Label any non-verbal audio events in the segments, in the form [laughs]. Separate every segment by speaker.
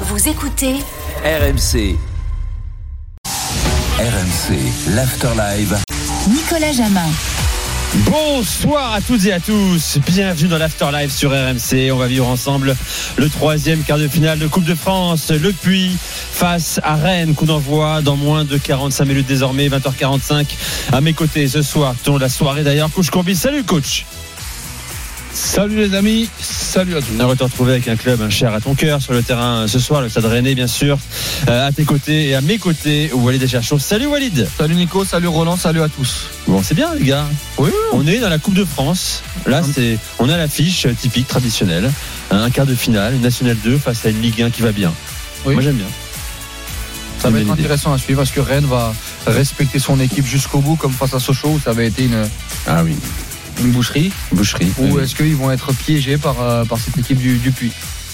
Speaker 1: Vous écoutez
Speaker 2: RMC. RMC, l'Afterlive.
Speaker 1: Nicolas Jamin.
Speaker 3: Bonsoir à toutes et à tous. Bienvenue dans l'Afterlife sur RMC. On va vivre ensemble le troisième quart de finale de Coupe de France. Le Puy face à Rennes. Coup d'envoi dans moins de 45 minutes désormais, 20h45. À mes côtés ce soir, tout la soirée d'ailleurs. Coach Combi. Salut coach.
Speaker 4: Salut les amis, salut à tous.
Speaker 3: On va te retrouver avec un club cher à ton cœur sur le terrain ce soir, le Stade Rennais bien sûr. Euh, à tes côtés et à mes côtés, Walid Cherchon. Salut Walid.
Speaker 4: Salut Nico, salut Roland, salut à tous.
Speaker 3: Bon, c'est bien les gars.
Speaker 4: Oui,
Speaker 3: On est dans la Coupe de France. Là, c'est, on a l'affiche typique traditionnelle, un quart de finale, une Nationale 2 face à une Ligue 1 qui va bien.
Speaker 4: Oui.
Speaker 3: Moi j'aime bien.
Speaker 4: Ça va être
Speaker 3: idée.
Speaker 4: intéressant à suivre parce que Rennes va respecter son équipe jusqu'au bout, comme face à Sochaux où ça avait été une,
Speaker 3: Ah oui.
Speaker 4: Une boucherie.
Speaker 3: Boucherie.
Speaker 4: Ou est-ce qu'ils vont être piégés par, euh, par cette équipe du, du Puy?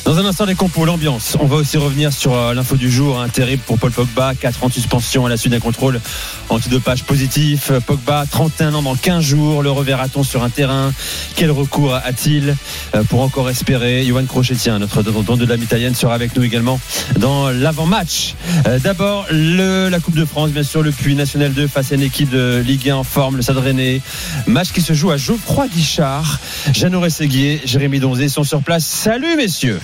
Speaker 3: Dans un instant, les compos, l'ambiance. On va aussi revenir sur euh, l'info du jour. hein, terrible pour Paul Pogba. 4 ans de suspension à la suite d'un contrôle antidopage positif. Pogba, 31 ans dans 15 jours. Le reverra-t-on sur un terrain? Quel recours a-t-il euh, pour encore espérer? Johan Crochetien, notre don de l'âme italienne, sera avec nous également dans l'avant-match. Euh, D'abord, la Coupe de France, bien sûr, le Puy National 2 face à une équipe de Ligue 1 en forme, le Stade. Match qui se joue à Geoffroy Guichard. Jeannot Rességuier, Jérémy Donzé sont sur place. Salut, messieurs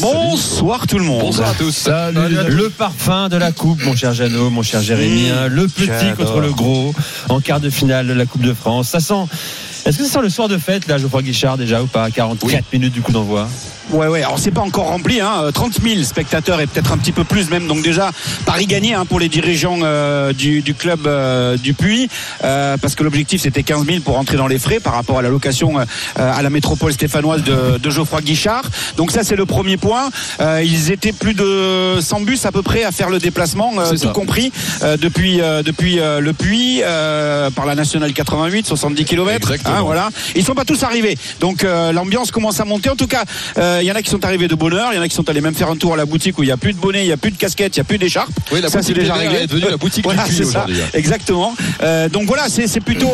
Speaker 5: Bonsoir tout le monde.
Speaker 4: Bonsoir à tous. Salut.
Speaker 3: Le parfum de la coupe, mon cher Jeannot, mon cher Jérémy. hein. Le petit contre le gros en quart de finale de la Coupe de France. Ça sent. Est-ce que ça sent le soir de fête, là, Geoffroy Guichard, déjà, ou pas? 44 minutes du coup d'envoi
Speaker 5: Ouais, ouais. Alors c'est pas encore rempli, hein. euh, 30 000 spectateurs et peut-être un petit peu plus même. Donc déjà Paris gagné hein, pour les dirigeants euh, du, du club euh, du Puy, euh, parce que l'objectif c'était 15 000 pour rentrer dans les frais par rapport à la location euh, à la métropole stéphanoise de, de Geoffroy Guichard. Donc ça c'est le premier point. Euh, ils étaient plus de 100 bus à peu près à faire le déplacement, euh, tout
Speaker 4: ça.
Speaker 5: compris, euh, depuis euh, depuis euh, le Puy euh, par la nationale 88, 70 km.
Speaker 4: Exactement.
Speaker 5: voilà. Ils sont pas tous arrivés. Donc euh, l'ambiance commence à monter. En tout cas, euh, il y en a qui sont arrivés de bonne heure, il y en a qui sont allés même faire un tour à la boutique où il y a plus de bonnet, il y a plus de casquette, il y a plus d'écharpe.
Speaker 4: Oui, la
Speaker 5: ça
Speaker 4: boutique
Speaker 5: c'est déjà réglé.
Speaker 4: est devenue la boutique [laughs] du
Speaker 5: Voilà, c'est ça.
Speaker 4: aujourd'hui.
Speaker 5: Exactement. Euh, donc voilà, c'est plutôt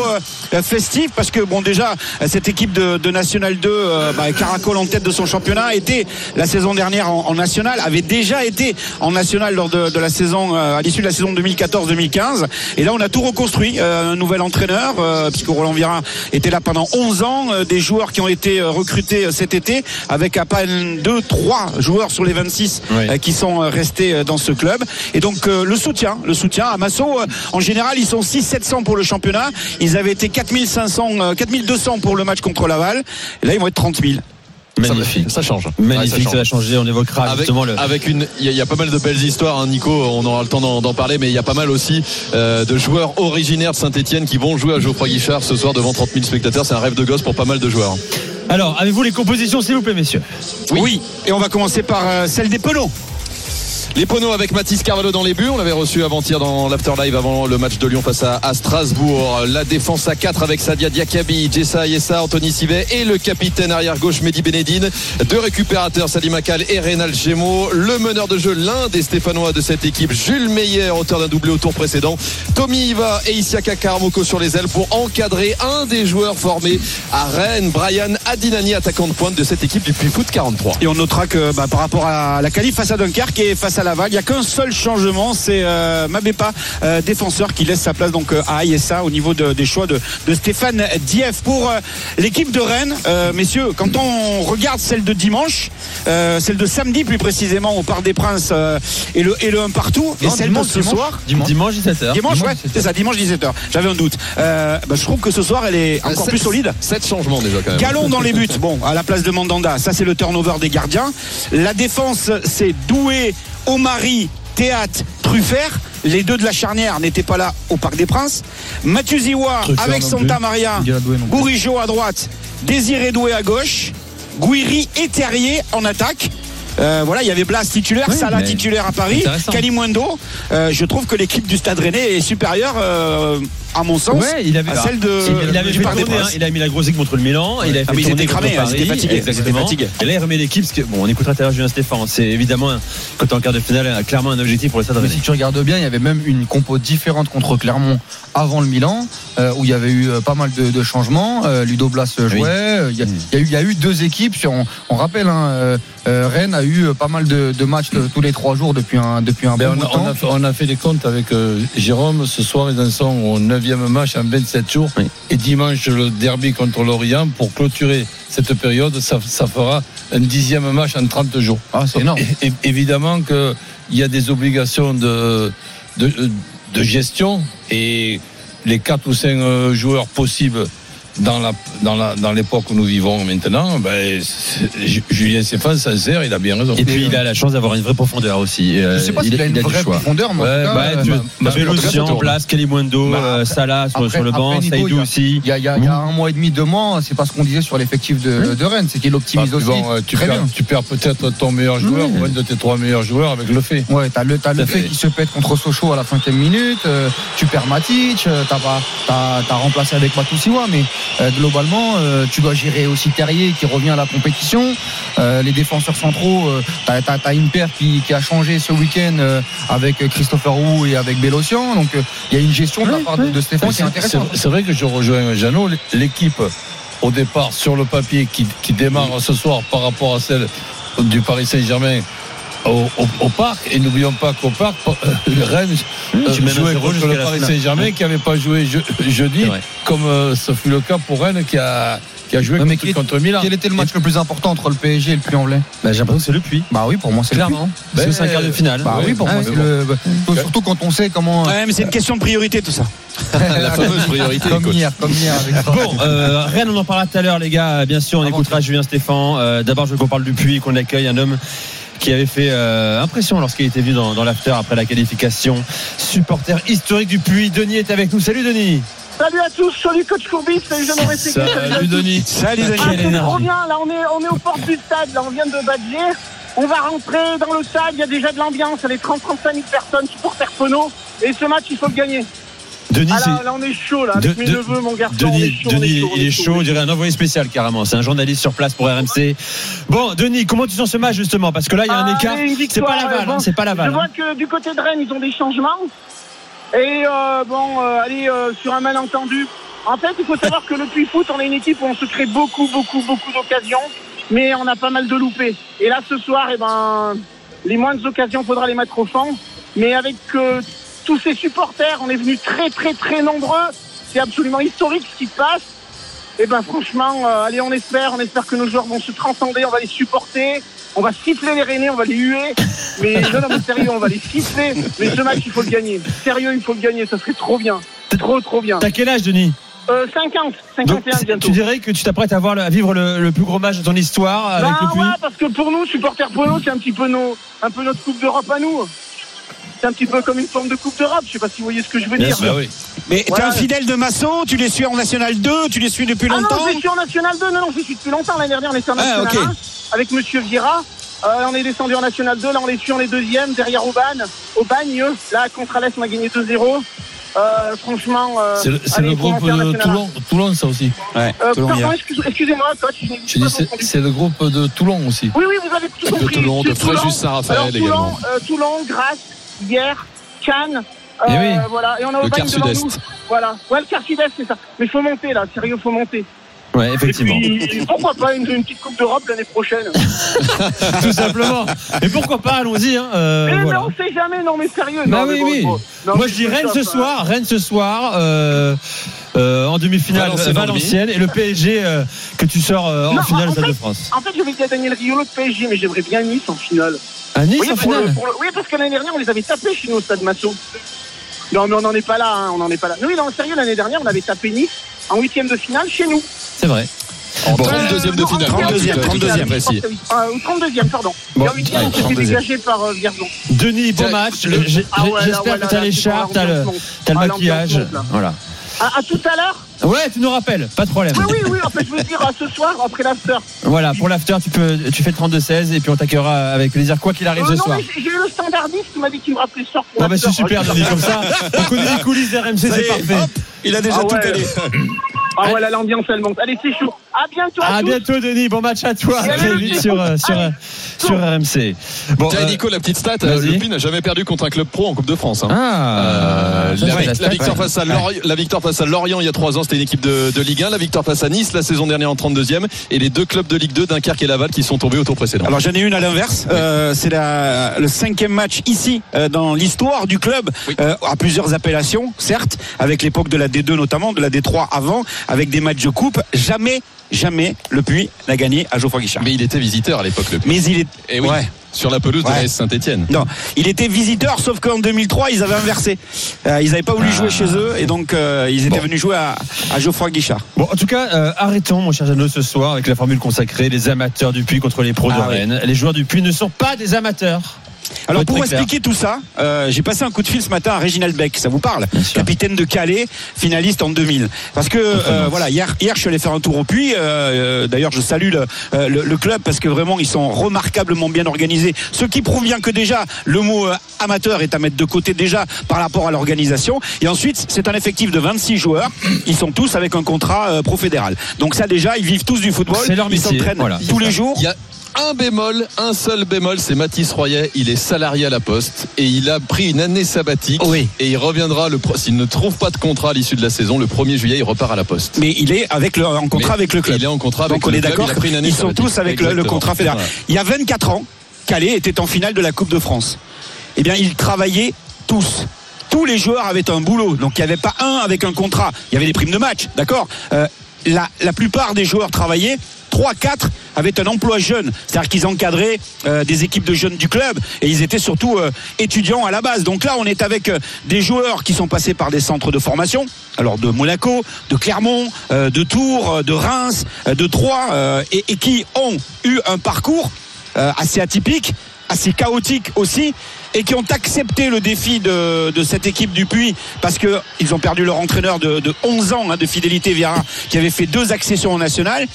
Speaker 5: euh, festif parce que bon déjà euh, cette équipe de, de National 2 euh, bah, caracole en tête de son championnat était la saison dernière en, en national, avait déjà été en national lors de, de la saison euh, à l'issue de la saison 2014-2015 et là on a tout reconstruit, euh, un nouvel entraîneur euh, puisque Roland Vira était là pendant 11 ans, euh, des joueurs qui ont été euh, recrutés euh, cet été avec à peine 2 3 joueurs sur les 26
Speaker 3: Oui.
Speaker 5: euh, qui sont euh, restés euh, dans ce club et donc le soutien le soutien à Massot en général ils sont 6 700 pour le championnat ils avaient été 4500 euh, 4200 pour le match contre Laval et là ils vont être 30 000
Speaker 3: Magnifique.
Speaker 4: Ça change.
Speaker 3: Magnifique,
Speaker 4: Ouais,
Speaker 3: ça, va changer. On évoquera
Speaker 4: Avec,
Speaker 3: justement le.
Speaker 4: avec une, il y, a- il y a pas mal de belles histoires, hein, Nico. On aura le temps d'en d'en parler, mais il y a pas mal aussi euh, de joueurs originaires de Saint-Etienne qui vont jouer à Geoffroy Guichard ce soir devant 30 000 spectateurs. C'est un rêve de gosse pour pas mal de joueurs.
Speaker 3: Alors, avez-vous les compositions, s'il vous plaît, messieurs?
Speaker 5: Oui. et on va commencer par euh, celle des Penaud
Speaker 4: Les poneaux avec Mathis Carvalho dans les buts. On l'avait reçu avant-hier dans l'Afterlive avant le match de Lyon face à, Strasbourg. La défense à 4 avec Sadia Diakabi, Jessa Yessa, Anthony Sivet et le capitaine arrière-gauche Mehdi Benedine. Deux récupérateurs, Salim Akal et Reynal Gémeaux. Le meneur de jeu, l'un des Stéphanois de cette équipe, Jules Meyer, auteur d'un doublé au tour précédent. Tommy Iva et Isiaka Karamoko sur les ailes pour encadrer un des joueurs formés à Rennes, Brian Adinani, attaquant de pointe de cette équipe du Puy Foot 43.
Speaker 5: et on notera que bah, par rapport à la qualif face à Dunkerque et face à Laval il n'y a qu'un seul changement c'est euh, Mabépa euh, défenseur qui laisse sa place donc euh, à Ayessa au niveau de- des choix de, de Stéphane Dief pour euh, l'équipe de Rennes euh, messieurs quand on regarde celle de dimanche euh, celle de samedi plus précisément au Parc des Princes euh, et le et le 1 partout et celle
Speaker 4: dimanche,
Speaker 5: de ce
Speaker 4: dimanche.
Speaker 5: soir
Speaker 4: Dimanche.
Speaker 3: Dimanche 17h.
Speaker 5: Dimanche, ouais,
Speaker 4: 17h.
Speaker 5: c'est ça, dimanche 17h. J'avais un doute. Euh, bah, je trouve que ce soir, elle est encore
Speaker 4: Sept-
Speaker 5: plus solide.
Speaker 4: Sept changements déjà quand même.
Speaker 5: Galon dans les buts. [laughs] Bon, à la place de Mandanda, ça c'est le turnover des gardiens. La défense, c'est Doué, Omari, Théâtre, Truffert. Les deux de la charnière n'étaient pas là au Parc des Princes. Mathieu Ziwa avec Santa. Maria. Bourigeau à droite, Désiré Doué à gauche, Guiri et Terrier en attaque. Euh, voilà, il y avait Blas titulaire,
Speaker 3: Oui,
Speaker 5: Salah titulaire à Paris. Kalimundo. Euh, je trouve que l'équipe du Stade Rennais est supérieure, euh, à mon sens,
Speaker 3: Ouais, il avait,
Speaker 5: à celle de.
Speaker 3: il, il avait
Speaker 5: du
Speaker 3: fait
Speaker 5: des
Speaker 3: tourner, hein, il a mis la grosse équipe contre le Milan, il a fait
Speaker 5: Ah,
Speaker 3: tourner
Speaker 5: étaient
Speaker 3: contre
Speaker 5: cramés, hein,
Speaker 3: Paris,
Speaker 5: étaient
Speaker 3: exactement.
Speaker 5: fatigués.
Speaker 3: Et là, il remet l'équipe, parce que, bon, on écoutera tout à l'heure Julien Stéphane, c'est évidemment, un- quand t'es en quart de finale, clairement un objectif pour le Stade
Speaker 6: si tu regardes bien, il y avait même une compo différente contre Clermont avant le Milan, euh, où il y avait eu euh, pas mal de, de changements. Euh, Ludo Blas jouait. Il y, a- il y a eu, il y a eu deux équipes. On, on rappelle, hein, euh, Rennes a eu pas mal de, de matchs tous les trois jours depuis un, depuis un
Speaker 7: Ben,
Speaker 6: bon
Speaker 7: on, a, on
Speaker 6: temps.
Speaker 7: a fait, on a fait les comptes avec euh, Jérôme. Ce soir, ils en sont au 9e match en 27 jours.
Speaker 3: Oui.
Speaker 7: Et dimanche, le derby contre l'Orient. Pour clôturer cette période, ça, ça fera un dixième match en 30 jours.
Speaker 6: Ah, c'est énorme.
Speaker 7: Évidemment qu'il y a des obligations de, de, de gestion et les 4 ou 5 joueurs possibles dans la dans la dans l'époque où nous vivons maintenant, ben, Julien Stéphane sincère, il a bien raison.
Speaker 3: Et puis, il a la chance d'avoir une vraie profondeur aussi.
Speaker 6: Je sais pas s'il a une vraie profondeur, mais en
Speaker 7: Ouais, bah,
Speaker 6: euh,
Speaker 3: tu
Speaker 6: bah.
Speaker 3: Blas,
Speaker 6: Bah,
Speaker 3: euh, Salah sur,
Speaker 6: après-
Speaker 3: sur le banc, Saïdou
Speaker 6: il y a-
Speaker 3: aussi.
Speaker 6: Il y, a, il y a- il y a un mois et demi, deux mois, c'est pas ce qu'on disait sur l'effectif de, de Rennes, c'est qu'il optimise
Speaker 7: Bah,
Speaker 6: aussi.
Speaker 7: bon, euh, tu,
Speaker 6: très
Speaker 7: perds,
Speaker 6: bien.
Speaker 7: tu perds peut-être ton meilleur joueur ou un de tes trois meilleurs joueurs avec le fait.
Speaker 6: Ouais, t'as le, t'as le fait
Speaker 3: fait.
Speaker 6: qu'il se pète contre Sochaux à la cinquième minute, euh, tu perds Matic, euh, t'as, pas, t'as, t'as remplacé avec Matusiwa, mais euh, globalement, euh, tu dois gérer aussi Terrier qui revient à la compétition. Euh, les défenseurs centraux, t'as, t'as, t'as une paire qui, qui a changé ce week-end avec Christopher Roux et avec Bélocian, donc il y a une gestion de la part de, de Stéphane qui est
Speaker 7: C'est-
Speaker 6: intéressante.
Speaker 7: C'est c'est vrai que je rejoins Jeannot. L'équipe, au départ, sur le papier, qui, qui démarre ce soir par rapport à celle du Paris Saint-Germain. Au, au- au parc et n'oublions pas qu'au parc euh, Rennes euh,
Speaker 3: un
Speaker 7: jouait contre le Paris. Saint-Germain qui n'avait pas joué je- jeudi comme euh, ce fut le cas pour Rennes qui a, qui a joué
Speaker 6: mais
Speaker 7: contre,
Speaker 6: qui-
Speaker 7: contre Milan
Speaker 6: Quel était le match le plus important entre le PSG et le Puy-en-Velay?
Speaker 3: Bah, J'ai l'impression que c'est le puits.
Speaker 6: Bah oui, pour moi c'est le
Speaker 3: Clairement.
Speaker 6: Puy.
Speaker 3: Parce que c'est un quart de finale.
Speaker 6: Bah oui, pour
Speaker 3: Ah
Speaker 6: moi c'est le. bah, Surtout quand on sait comment.
Speaker 5: Ouais, mais c'est une question de priorité tout ça. [laughs]
Speaker 4: La fameuse priorité,
Speaker 6: comme hier, comme hier avec
Speaker 3: Bon, euh, Rennes, on en parlera tout à l'heure, les gars. Bien sûr, on
Speaker 6: Avant
Speaker 3: écoutera Julien Stéphane. Euh, D'abord, je veux qu'on parle du puits, qu'on accueille un homme qui avait fait euh, impression lorsqu'il était venu dans, dans l'after après la qualification. Supporter historique du puits. Denis est avec nous. Salut, Denis.
Speaker 8: Salut à tous, salut coach Courbis, salut Auré Ségué, salut
Speaker 7: Salut. Denis
Speaker 5: Salut
Speaker 8: Ah,
Speaker 5: Denis.
Speaker 3: Quelle
Speaker 8: c'est trop bien, là on est, on est aux portes du stade, là on vient de Badger. On va rentrer dans le stade, il y a déjà de l'ambiance, il y a les 30-35 000 personnes, supporters Pono. Et ce match, il faut le gagner.
Speaker 3: Denis,
Speaker 8: Ah là, là on est chaud, là, avec
Speaker 3: De-
Speaker 8: mes
Speaker 3: de-
Speaker 8: neveux, mon garçon. on est
Speaker 3: Denis,
Speaker 8: chaud, on est
Speaker 3: Denis,
Speaker 8: chaud, on
Speaker 3: il est chaud,
Speaker 8: on
Speaker 3: dirait un envoyé spécial carrément. C'est un journaliste sur place pour RMC. Bon, Denis, comment tu sens ce match justement? Parce que là, il y a un
Speaker 8: Ah,
Speaker 3: écart. C'est pas Laval,
Speaker 8: euh, bon,
Speaker 3: hein, c'est pas
Speaker 8: Je vois
Speaker 3: hein.
Speaker 8: que du côté de Rennes, ils ont des changements. Et euh, bon, euh, allez, euh, sur un malentendu. En fait, il faut savoir que le Puy Foot, on est une équipe où on se crée beaucoup, beaucoup, beaucoup d'occasions, mais on a pas mal de loupés. Et là, ce soir, eh ben, les moindres occasions, faudra les mettre au fond. Mais avec tous ces supporters, on est venus très, très, très nombreux. C'est absolument historique ce qui se passe. Et ben franchement, euh, allez, on espère, on espère que nos joueurs vont se transcender, on va les supporter, on va siffler les Rennais, on va les huer. Mais non, non, mais sérieux, on va les siffler. Mais ce match, il faut le gagner. Sérieux, il faut le gagner, ça serait trop bien. Trop, trop bien.
Speaker 3: T'as quel âge, Denis?
Speaker 8: Euh, 50,
Speaker 3: Donc,
Speaker 8: 51 bientôt.
Speaker 3: tu dirais que tu t'apprêtes à, voir le- à vivre le, le plus gros match de ton histoire avec
Speaker 8: Bah
Speaker 3: le
Speaker 8: ouais, parce que pour nous, supporters Polo, c'est un petit peu nos, un peu notre Coupe d'Europe à nous. C'est un petit peu comme une forme de Coupe d'Europe. Je sais pas si vous voyez ce que je veux
Speaker 3: Bien
Speaker 8: dire.
Speaker 3: sûr.
Speaker 7: Bah oui.
Speaker 5: Mais t'es
Speaker 8: Ouais.
Speaker 5: un fidèle de Massot, tu les suis en National 2, tu les suis depuis
Speaker 8: Ah non,
Speaker 5: longtemps
Speaker 8: je suis en National 2. Non, non, je suis depuis longtemps. L'année dernière, on était en
Speaker 5: Ah,
Speaker 8: National
Speaker 5: ok.
Speaker 8: 1 avec Monsieur Vira. Euh, on est descendu en National 2. Là, on les suit, on est deuxième derrière Aubagne. Aubagne, là, contre Alès, on a gagné 2-0. Euh, franchement, euh,
Speaker 7: C'est le, groupe
Speaker 8: en
Speaker 7: de Toulon, Toulon, ça aussi.
Speaker 5: Ouais,
Speaker 8: 1. Euh,
Speaker 5: Toulon, hier.
Speaker 8: pardon, excuse- excusez-moi, coach. je
Speaker 7: dis, c'est, le groupe de Toulon aussi.
Speaker 8: Oui, oui, vous avez tout
Speaker 4: De
Speaker 8: compris.
Speaker 4: Toulon, de
Speaker 8: Toulon.
Speaker 4: Fréjus Saint-Raphaël également.
Speaker 8: Toulon, Grasse, hier, Cannes.
Speaker 3: Eh
Speaker 8: euh,
Speaker 3: oui.
Speaker 8: Voilà, et on a
Speaker 4: Le
Speaker 8: Aubagne
Speaker 4: quart
Speaker 8: devant
Speaker 4: sud-est.
Speaker 8: nous. Voilà, ouais, le quart sud-est, c'est ça. Mais il faut monter là, sérieux, faut monter.
Speaker 3: Ouais,
Speaker 8: Et
Speaker 3: effectivement.
Speaker 8: puis, pourquoi pas une, une petite Coupe d'Europe l'année prochaine [laughs]
Speaker 3: Tout simplement. Et pourquoi pas, allons-y. Hein, euh,
Speaker 8: Eh,
Speaker 3: voilà.
Speaker 8: mais on sait jamais, non mais sérieux.
Speaker 3: Bah
Speaker 8: non, mais
Speaker 3: oui,
Speaker 8: bon,
Speaker 3: oui.
Speaker 8: bon. Non,
Speaker 3: Moi
Speaker 8: mais
Speaker 3: je dis Rennes ce soir, Rennes ce soir, euh, euh, en demi-finale
Speaker 4: Valenciennes,
Speaker 3: Valenciennes, et le PSG euh, que tu sors euh, en
Speaker 8: Non,
Speaker 3: finale
Speaker 8: en
Speaker 3: Stade
Speaker 8: fait-
Speaker 3: de France.
Speaker 8: En fait, je vais dire Daniel Riolo de PSG, mais j'aimerais bien Nice en finale.
Speaker 3: À Nice
Speaker 8: Oui,
Speaker 3: en
Speaker 8: pour le-
Speaker 3: finale
Speaker 8: pour le- oui, parce que l'année dernière, on les avait tapés chez nous au Stade Massot. Non, mais on n'en est pas là, hein, on n'en est pas là. Oui, non, sérieux, l'année dernière, on avait tapé Nice en huitième de finale chez nous.
Speaker 3: C'est vrai.
Speaker 4: En
Speaker 3: Bon.
Speaker 4: 32e de
Speaker 8: Euh,
Speaker 4: finale.
Speaker 8: en- en-
Speaker 5: 32e,
Speaker 4: pour être
Speaker 5: 32e.
Speaker 4: précis.
Speaker 8: Euh, ou 32e, pardon.
Speaker 3: Bon,
Speaker 8: et en huitième,
Speaker 3: allez,
Speaker 8: on s'était
Speaker 5: 32e.
Speaker 8: dégagé par euh, Vierzon.
Speaker 3: Denis, bon match.
Speaker 4: le-
Speaker 3: J'ai-
Speaker 8: Ah ouais,
Speaker 3: J'espère que t'as
Speaker 8: là,
Speaker 3: l'écharpe, t'as
Speaker 8: bon,
Speaker 3: le, le
Speaker 8: Ah, l'ambiance
Speaker 3: maquillage. Voilà.
Speaker 8: À, à tout à l'heure.
Speaker 3: Ouais, tu nous rappelles, pas de problème.
Speaker 8: Oui, oui, oui, en fait, je veux dire, à ce soir, après l'after.
Speaker 3: Voilà, pour l'after, tu peux, tu fais le 32-16 et puis on t'accueillera avec plaisir, quoi qu'il arrive
Speaker 8: Euh,
Speaker 3: ce
Speaker 8: non,
Speaker 3: soir.
Speaker 8: mais j'ai j'ai eu le standardiste qui m'a dit qu'il me rappelait ce soir pour
Speaker 3: Ah bah c'est super, Denis, comme ça. On connaît les coulisses d'RMC, c'est
Speaker 5: est,
Speaker 3: parfait.
Speaker 5: hop, il a déjà
Speaker 8: Ah
Speaker 5: tout
Speaker 8: ouais. [clears throat] Ah ouais, là, l'ambiance, elle monte. Allez, c'est chaud. À bientôt à,
Speaker 3: À
Speaker 8: tous.
Speaker 3: bientôt, Denis. Bon match à toi. Très vite sur, euh, sur, euh, sur RMC. Bon,
Speaker 4: Tiens,
Speaker 3: euh,
Speaker 4: Nico, la petite stat, le Puy n'a jamais perdu contre un club pro en Coupe de France. hein.
Speaker 3: Ah,
Speaker 4: Euh, la, la victoire
Speaker 3: ouais.
Speaker 4: face à Lorient, la victoire face à Lorient il y a trois ans, c'était une équipe de, de Ligue 1. La victoire face à Nice la saison dernière en 32e. Et les deux clubs de Ligue 2, Dunkerque et Laval, qui sont tombés au tour précédent.
Speaker 5: Alors j'en ai une à l'inverse. Euh, c'est la- le cinquième match ici euh, dans l'histoire du club,
Speaker 4: Oui.
Speaker 5: euh, à plusieurs appellations, certes, avec l'époque de la D2 notamment, de la D3 avant, avec des matchs de coupe. Jamais, jamais le Puy n'a gagné à Geoffroy Guichard.
Speaker 4: Mais il était visiteur à l'époque, le Puy.
Speaker 5: Mais il est.
Speaker 4: Et oui,
Speaker 5: Ouais.
Speaker 4: sur la pelouse de
Speaker 5: Ouais.
Speaker 4: la S Saint-Etienne.
Speaker 5: Non, il était visiteur, sauf qu'en 2003, ils avaient inversé. Euh, ils n'avaient pas voulu jouer chez eux, et donc euh, ils étaient
Speaker 3: Bon.
Speaker 5: venus jouer à, à Geoffroy Guichard.
Speaker 3: Bon, en tout cas, euh, arrêtons, mon cher Jeannot, ce soir avec la formule consacrée les amateurs du Puy contre les pros de
Speaker 5: Ah oui.
Speaker 3: Rennes. Les joueurs du Puy ne sont pas des amateurs.
Speaker 5: Alors pour expliquer tout ça, euh, j'ai passé un coup de fil ce matin à Réginald Beck, ça vous parle. Capitaine de Calais, finaliste en 2000. Parce que euh, voilà, hier, hier je suis allé faire un tour au Puy. euh, D'ailleurs, je salue le, le, le club parce que vraiment ils sont remarquablement bien organisés. Ce qui prouve bien que déjà le mot euh, amateur est à mettre de côté déjà par rapport à l'organisation. Et ensuite, c'est un effectif de 26 joueurs. Ils sont tous avec un contrat euh, pro-fédéral. Donc ça déjà, ils vivent tous du football.
Speaker 3: C'est leur
Speaker 5: ils s'entraînent
Speaker 3: voilà.
Speaker 5: tous les jours.
Speaker 4: Il y a un bémol, un seul bémol, c'est Mathis Royet. Il est salarié à la Poste et il a pris une année sabbatique.
Speaker 5: Oui.
Speaker 4: Et il reviendra, le s'il ne trouve pas de contrat à l'issue de la saison, le 1er juillet, il repart à la Poste.
Speaker 5: Mais il est avec le, en contrat
Speaker 4: Mais
Speaker 5: avec le club.
Speaker 4: Il est en contrat avec
Speaker 5: Donc on
Speaker 4: le
Speaker 5: est d'accord, ils sont tous avec le, contrat fédéral.
Speaker 4: Voilà.
Speaker 5: Il y a 24 ans, Calais était en finale de la Coupe de France. Eh bien, ils travaillaient tous. Tous les joueurs avaient un boulot. Donc, il n'y avait pas un avec un contrat. Il y avait des primes de match, d'accord? Euh, la, la plupart des joueurs travaillaient. 3, 4 avaient un emploi jeune. C'est-à-dire qu'ils encadraient euh, des équipes de jeunes du club et ils étaient surtout euh, étudiants à la base. Donc là, on est avec euh, des joueurs qui sont passés par des centres de formation. Alors de Monaco, de Clermont, de Tours, de Reims, de Troyes et, qui ont eu un parcours assez atypique, assez chaotique aussi, et qui ont accepté le défi de, cette équipe du Puy parce que ils ont perdu leur entraîneur de, de 11 ans hein, de fidélité Vieira, qui avait fait deux accessions au national.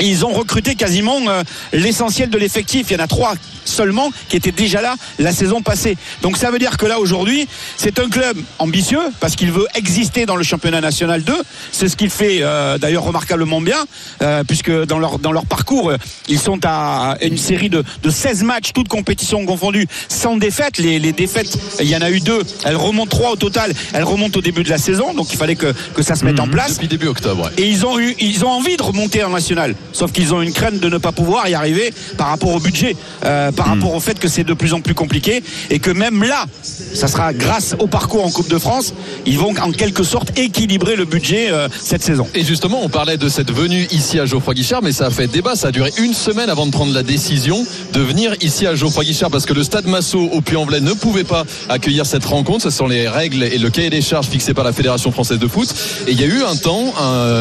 Speaker 5: Ils ont recruté quasiment euh, l'essentiel de l'effectif. Il y en a trois seulement qui étaient déjà là la saison passée. Donc ça veut dire que là aujourd'hui, c'est un club ambitieux parce qu'il veut exister dans le championnat national 2. C'est ce qu'il fait euh, d'ailleurs remarquablement bien euh, puisque dans leur dans leur parcours, euh, ils sont à une série de, de 16 matchs, toutes compétitions confondues, sans défaite. Les, les défaites, il y en a eu deux. Elles remontent trois au total. Elles remontent au début de la saison. Donc il fallait que, que ça se mette en place.
Speaker 4: Depuis début octobre. ouais.
Speaker 5: Et ils ont eu, ils ont envie de remonter en national. Sauf qu'ils ont une crainte de ne pas pouvoir y arriver par rapport au budget, euh, par rapport au fait que c'est de plus en plus compliqué et que même là, ça sera grâce au parcours en Coupe de France, ils vont en quelque sorte équilibrer le budget euh, cette saison.
Speaker 4: Et justement, on parlait de cette venue ici à Geoffroy Guichard, mais ça a fait débat. Ça a duré une semaine avant de prendre la décision de venir ici à Geoffroy Guichard parce que le stade Massot au Puy-en-Velay ne pouvait pas accueillir cette rencontre. Ce sont les règles et le cahier des charges fixés par la Fédération française de foot. Et il y a eu un temps,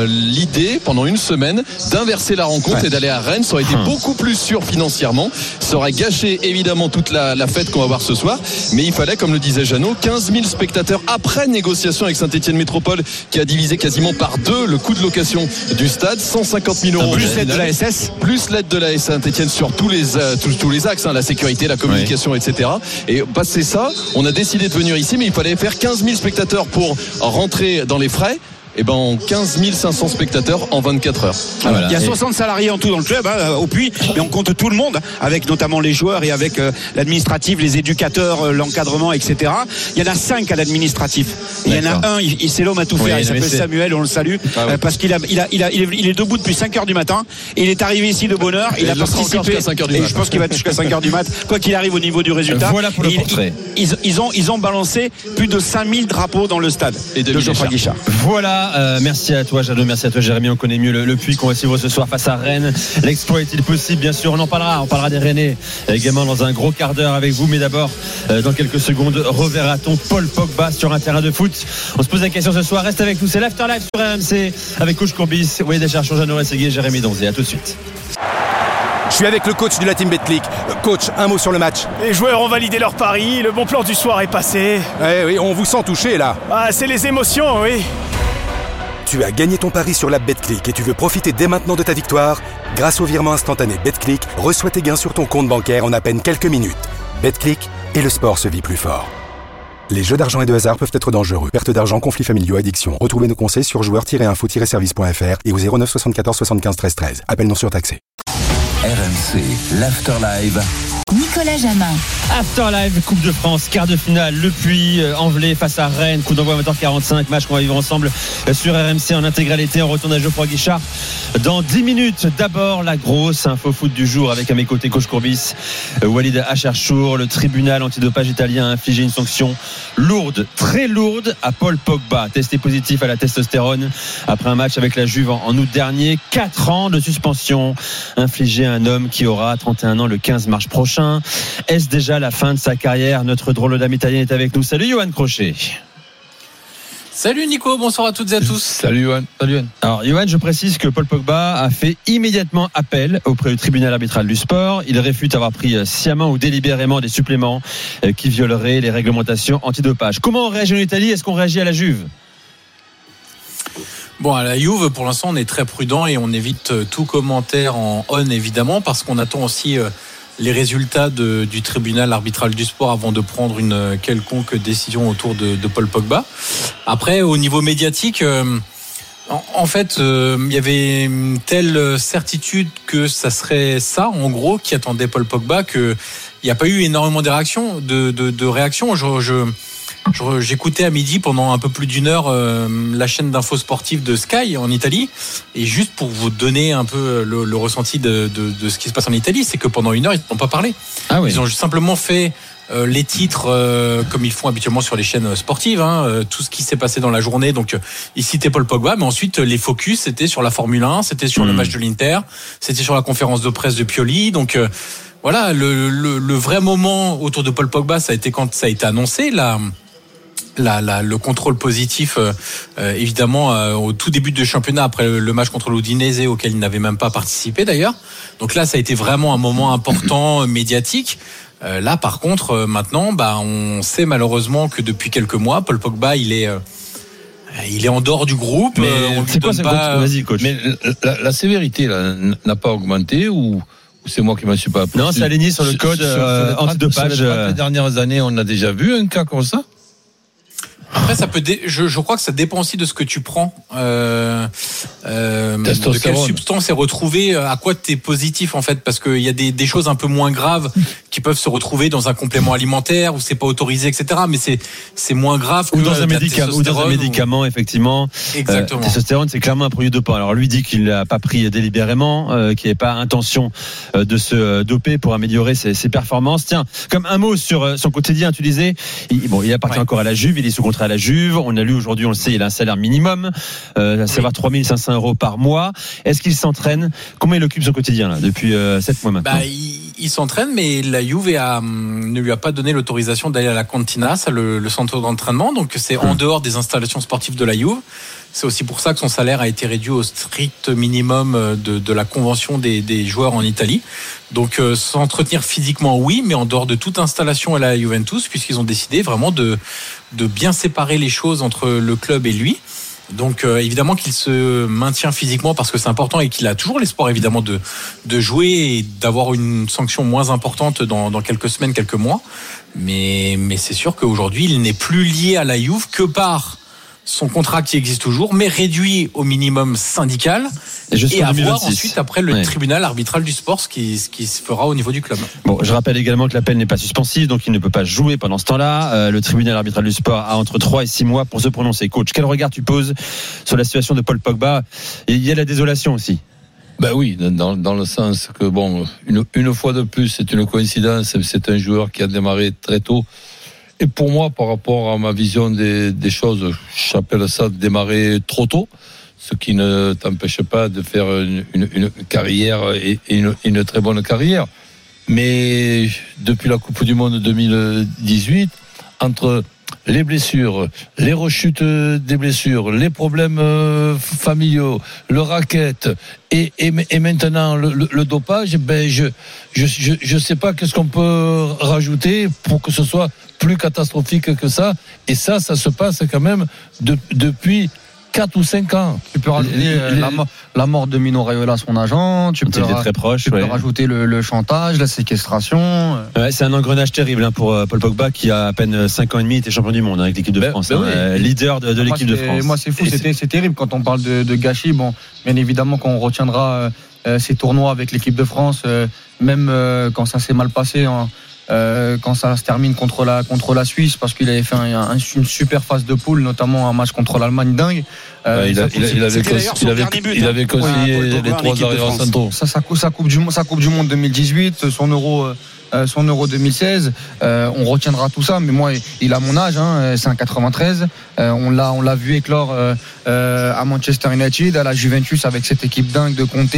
Speaker 4: l'idée pendant une semaine d'inverser la rencontre
Speaker 5: Ouais.
Speaker 4: et d'aller à Rennes. Ça aurait été beaucoup plus sûr financièrement. Ça aurait gâché évidemment toute la, la fête qu'on va voir ce soir. Mais il fallait, comme le disait Jeannot, 15 000 spectateurs après négociation avec Saint-Etienne Métropole qui a divisé quasiment par deux le coût de location du stade. 150 000 euros.
Speaker 5: Plus l'aide de la SS.
Speaker 4: Plus l'aide de la Saint-Etienne sur tous les, euh, tous, tous les axes, hein, la sécurité, la communication, etc. Et passé ça, on a décidé de venir ici, mais il fallait faire 15 000 spectateurs pour rentrer dans les frais. Et ben en 15 500 spectateurs en 24 heures.
Speaker 3: Voilà.
Speaker 5: Il y a
Speaker 3: Et-
Speaker 5: 60 salariés en tout dans le club, hein, au Puy, mais on compte tout le monde, avec notamment les joueurs et avec euh, l'administratif, les éducateurs, euh, l'encadrement, etc. Il y en a 5 à l'administratif. Il y en a un, il, il- l'homme à tout
Speaker 3: Oui,
Speaker 5: faire, il s'appelle Samuel, on le salue,
Speaker 4: Ah oui.
Speaker 5: euh, parce qu'il a, il a, il a, il est, debout depuis 5 heures du matin, et il est arrivé ici de bonne heure, il a participé,
Speaker 4: jusqu'à 5 heures du
Speaker 5: et
Speaker 4: mat.
Speaker 5: je pense qu'il va jusqu'à 5 heures du mat, quoi qu'il arrive au niveau du résultat.
Speaker 3: Voilà pour le
Speaker 5: Et
Speaker 3: portrait.
Speaker 5: Ils, ils ont, ils ont balancé plus de 5000 drapeaux dans le stade
Speaker 4: Et
Speaker 5: de
Speaker 4: 2000
Speaker 5: Geoffroy Guichard.
Speaker 3: Voilà, euh, merci à toi Jadot, merci à toi Jérémy, on connaît mieux le, le puits qu'on va suivre ce soir face à Rennes. L'exploit est-il possible? Bien sûr, on en parlera, on parlera des Rennais également dans un gros quart d'heure avec vous, mais d'abord, euh, dans quelques secondes, reverra-t-on Paul Pogba sur un terrain de foot? On se pose la question ce soir, reste avec nous, c'est l'Afterlife sur RMC avec Coach Courbis, Walid Acharchon, Jeannot Rességuier, Jérémy Donzé, à tout de suite.
Speaker 9: Je suis avec le coach de la team Betclic. Coach, un mot sur le match.
Speaker 10: Les joueurs ont validé leur pari, le bon plan du soir est passé.
Speaker 9: Eh oui, on vous sent touché là.
Speaker 10: Ah, c'est les émotions, oui.
Speaker 9: Tu as gagné ton pari sur la Betclic et tu veux profiter dès maintenant de ta victoire Grâce au virement instantané Betclic, reçois tes gains sur ton compte bancaire en à peine quelques minutes. Betclic et le sport se vit plus fort. Les jeux d'argent et de hasard peuvent être dangereux. Perte d'argent, conflits familiaux, addiction. Retrouvez nos conseils sur joueurs-info-service.fr et au 09 74 75 13 13. Appel non surtaxé.
Speaker 2: RMC, l'Afterlive.
Speaker 1: Nicolas Jamin.
Speaker 3: Afterlive, Coupe de France, quart de finale, Le Puy, euh, Envelé face à Rennes, coup d'envoi 20h45, match qu'on va vivre ensemble euh, sur RMC en intégralité. On retourne à Geoffroy Guichard dans 10 minutes. D'abord, la grosse info foot du jour avec à mes côtés coach Courbis, euh, Walid Acharchour. Le tribunal antidopage italien a infligé une sanction lourde, très lourde à Paul Pogba, testé positif à la testostérone après un match avec la Juve en août dernier. 4 ans de suspension infligée à un homme qui aura 31 ans le 15 mars prochain. Est-ce déjà la fin de sa carrière Notre drôle d'âme italien est avec nous. Salut Johan Crochet.
Speaker 11: Salut Nico, bonsoir à toutes et à tous.
Speaker 7: Salut Johan. Salut Johan.
Speaker 3: Alors Johan, je précise que Paul Pogba a fait immédiatement appel auprès du tribunal arbitral du sport. Il réfute avoir pris sciemment ou délibérément des suppléments euh, qui violeraient les réglementations antidopage. Comment on réagit en Italie? Est-ce qu'on réagit à la Juve?
Speaker 11: Bon, à la Juve, pour l'instant, on est très prudent et on évite euh, tout commentaire en on, évidemment, parce qu'on attend aussi euh, les résultats de- du tribunal arbitral du sport avant de prendre une quelconque décision autour de, de Paul Pogba. Après, au niveau médiatique, euh, en, en fait, euh, il y avait une telle certitude que ça serait ça, en gros, qui attendait Paul Pogba, que il n'y a pas eu énormément de réactions. De, de, réactions. Je- je- J'écoutais à midi pendant un peu plus d'une heure euh, la chaîne d'infos sportives de Sky en Italie. Et juste pour vous donner un peu le, le ressenti de, de- de ce qui se passe en Italie, c'est que pendant une heure, ils n'ont pas parlé.
Speaker 3: Ah oui.
Speaker 11: Ils ont simplement fait euh, les titres euh, comme ils font habituellement sur les chaînes sportives, hein, euh, tout ce qui s'est passé dans la journée. Donc euh, ils citaient Paul Pogba, mais ensuite euh, les focus c'était sur la Formule 1, c'était sur le
Speaker 3: Mhm.
Speaker 11: match de l'Inter, c'était sur la conférence de presse de Pioli. Donc euh, voilà, le, le- le vrai moment autour de Paul Pogba, ça a été quand ça a été annoncé. La, la, la- le contrôle positif, euh, euh, évidemment, euh, au tout début de championnat, après le, le match contre l'Udinese, auquel il n'avait même pas participé d'ailleurs. Donc là, ça a été vraiment un moment important médiatique. Euh, là, par contre, euh, maintenant, bah, on sait malheureusement que depuis quelques mois, Paul Pogba, il est, euh, il est en dehors du groupe.
Speaker 3: Mais
Speaker 11: on lui
Speaker 3: c'est quoi
Speaker 11: pas-
Speaker 3: Vas-y coach.
Speaker 7: Mais la, la sévérité là, n'a pas augmenté ou, c'est moi qui m'en suis pas aperçu?
Speaker 3: Non, c'est aligné sur le code, euh,
Speaker 7: les 30
Speaker 3: antidopage,
Speaker 7: sur les 30 dernières années, on a déjà vu un cas comme ça?
Speaker 11: Après, ça peut. dé- Je, je crois que ça dépend aussi de ce que tu prends. Euh, euh, de quelle substance est retrouvée, euh, à quoi tu es positif en fait, parce qu'il y a des, des choses un peu moins graves [laughs] qui peuvent se retrouver dans un complément alimentaire où c'est pas autorisé, etc. Mais c'est c'est moins grave que
Speaker 3: ou dans un
Speaker 11: la
Speaker 3: médicament, ou dans un
Speaker 11: ou-
Speaker 3: médicament, effectivement.
Speaker 11: Exactement.
Speaker 3: Euh, testostérone, c'est clairement un produit dopant. Alors lui dit qu'il n'a pas pris délibérément, euh, qu'il n'avait pas intention euh, de se doper pour améliorer ses, ses performances. Tiens, comme un mot sur son quotidien, tu disais, il, bon, il appartient
Speaker 11: Ouais.
Speaker 3: encore à la Juve, il est sous contrat à la Juve. On a lu aujourd'hui, on le sait, il a un salaire minimum, euh, à savoir 3500 euros par mois. Est-ce qu'il s'entraîne? Comment il occupe son quotidien là depuis 7 mois maintenant?
Speaker 11: Bah, il, il s'entraîne, mais la Juve hum, ne lui a pas donné l'autorisation d'aller à la Cantina, ça, le, centre d'entraînement. Donc c'est en dehors des installations sportives de la Juve. C'est aussi pour ça que son salaire a été réduit au strict minimum euh, de, la convention des, joueurs en Italie. Donc euh, s'entretenir physiquement, oui, mais en dehors de toute installation à la Juventus, puisqu'ils ont décidé vraiment de bien séparer les choses entre le club et lui. Donc euh, évidemment qu'il se maintient physiquement parce que c'est important et qu'il a toujours l'espoir évidemment de, de jouer et d'avoir une sanction moins importante dans, dans quelques semaines, quelques mois. Mais, mais c'est sûr qu'aujourd'hui il n'est plus lié à la Juve que par son contrat qui existe toujours, mais réduit au minimum syndical
Speaker 3: Et
Speaker 11: et à voir
Speaker 3: 2026.
Speaker 11: ensuite après le
Speaker 3: Ouais.
Speaker 11: tribunal arbitral du sport ce qui, ce qui se fera au niveau du club.
Speaker 3: Bon, je rappelle également que l'appel n'est pas suspensive, donc il ne peut pas jouer pendant ce temps-là. Euh, le tribunal arbitral du sport a entre 3 et 6 mois pour se prononcer. Coach, quel regard tu poses sur la situation de Paul Pogba? Il y a la désolation aussi.
Speaker 7: Ben oui, dans, dans le sens que, bon, une, une fois de plus, c'est une coïncidence, c'est un joueur qui a démarré très tôt. Et pour moi, par rapport à ma vision des, choses, j'appelle ça démarrer trop tôt, ce qui ne t'empêche pas de faire une, carrière et, une très bonne carrière. Mais depuis la Coupe du Monde 2018, entre les blessures, les rechutes des blessures, les problèmes euh, familiaux, le racket et, et, et maintenant le, dopage, ben je je je, je sais pas qu'est-ce qu'on peut rajouter pour que ce soit plus catastrophique que ça. Et ça, ça se passe quand même de- depuis 4 ou 5 ans.
Speaker 6: Tu peux rajouter
Speaker 7: Les-
Speaker 6: euh,
Speaker 7: les-
Speaker 6: la, mo- la mort de Mino Raiola, son agent. Tu peux,
Speaker 3: il était
Speaker 6: ra-
Speaker 3: très proche.
Speaker 6: tu peux
Speaker 3: ouais.
Speaker 6: rajouter le, le chantage, la séquestration. euh.
Speaker 3: Ouais, c'est un engrenage terrible hein, pour euh, Paul Pogba qui a à peine 5 ans et demi était champion du monde hein, avec l'équipe de
Speaker 7: Ben-
Speaker 3: France,
Speaker 7: ben
Speaker 3: hein,
Speaker 7: oui.
Speaker 3: leader de, l'équipe de France.
Speaker 6: Moi, c'est fou, c'est terrible quand on parle de, de gâchis. Bon, bien évidemment qu'on retiendra euh, ces tournois avec l'équipe de France, euh, même euh, quand ça s'est mal passé, hein, euh, quand ça se termine contre la contre la Suisse, parce qu'il avait fait un- un- une super phase de poule, notamment un match contre l'Allemagne dingue. Euh,
Speaker 7: il, a-
Speaker 6: ça-
Speaker 7: il a- il avait, il avait-
Speaker 5: dernier but,
Speaker 7: il
Speaker 5: hein.
Speaker 7: avait conseillé
Speaker 5: Ouais, Paul Pogba
Speaker 7: les
Speaker 5: en
Speaker 7: trois arrières
Speaker 6: ça, sa coupe du Monde- sa coupe du monde 2018, son euro. euh, son euro 2016, euh, on retiendra tout ça. Mais moi, il a mon âge, hein, c'est un 93. Euh, on l'a, on l'a vu éclore à Manchester United, à la Juventus avec cette équipe dingue de Conte,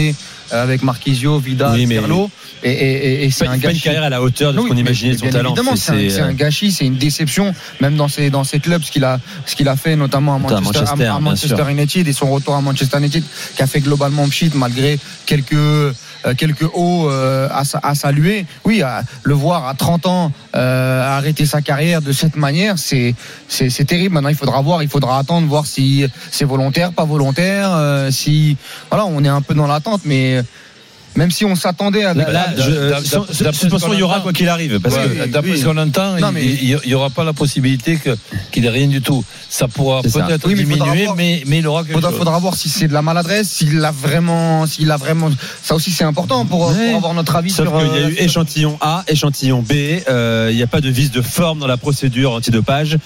Speaker 6: avec Marquisio,
Speaker 3: Oui, mais-
Speaker 6: Pirlo. Et, et- et- et c'est un
Speaker 3: pas une
Speaker 6: gâchis.
Speaker 3: carrière à la hauteur de ce qu'on imaginait de son talent.
Speaker 6: Évidemment, c'est un,
Speaker 3: euh,
Speaker 6: gâchis, c'est une déception, même dans ses, dans ses clubs, ce qu'il a, ce qu'il a fait, notamment à Manchester, à-
Speaker 3: Manchester,
Speaker 6: à,
Speaker 3: bien
Speaker 6: Manchester
Speaker 3: sûr.
Speaker 6: United et son retour à Manchester United, qui a fait globalement pchit malgré quelques, euh, quelques hauts euh, à, sa- à saluer. Oui, à le voir à 30 ans euh, arrêter sa carrière de cette manière, c'est, c'est, c'est terrible. Maintenant, il faudra voir, il faudra attendre, voir si c'est volontaire, pas volontaire, euh, si, voilà, on est un peu dans l'attente, mais Dinge même si on s'attendait à
Speaker 3: Là, là, je-
Speaker 7: d'après
Speaker 3: suspension, il y aura quoi qu'il arrive. Parce
Speaker 7: Ouais,
Speaker 3: que
Speaker 7: D'après
Speaker 6: oui.
Speaker 7: ce qu'on entend,
Speaker 6: Non,
Speaker 7: il-
Speaker 6: mais-
Speaker 7: il n'y aura pas la possibilité que- qu'il ait rien du tout. Ça pourra peut-être
Speaker 6: Oui, mais il faudra
Speaker 7: diminuer,
Speaker 6: voir.
Speaker 7: mais, mais il aura quelque
Speaker 6: Faudra,
Speaker 7: chose.
Speaker 6: faudra voir si c'est de la maladresse, s'il a vraiment, s'il a vraiment. Ça aussi, c'est important pour,
Speaker 3: Ouais.
Speaker 6: pour avoir notre avis
Speaker 3: Sauf
Speaker 6: sur.
Speaker 3: qu'il y a
Speaker 6: euh,
Speaker 3: eu
Speaker 6: sur-
Speaker 3: échantillon A, échantillon B. euh, Il n'y a pas de vice de forme dans la procédure antidopage.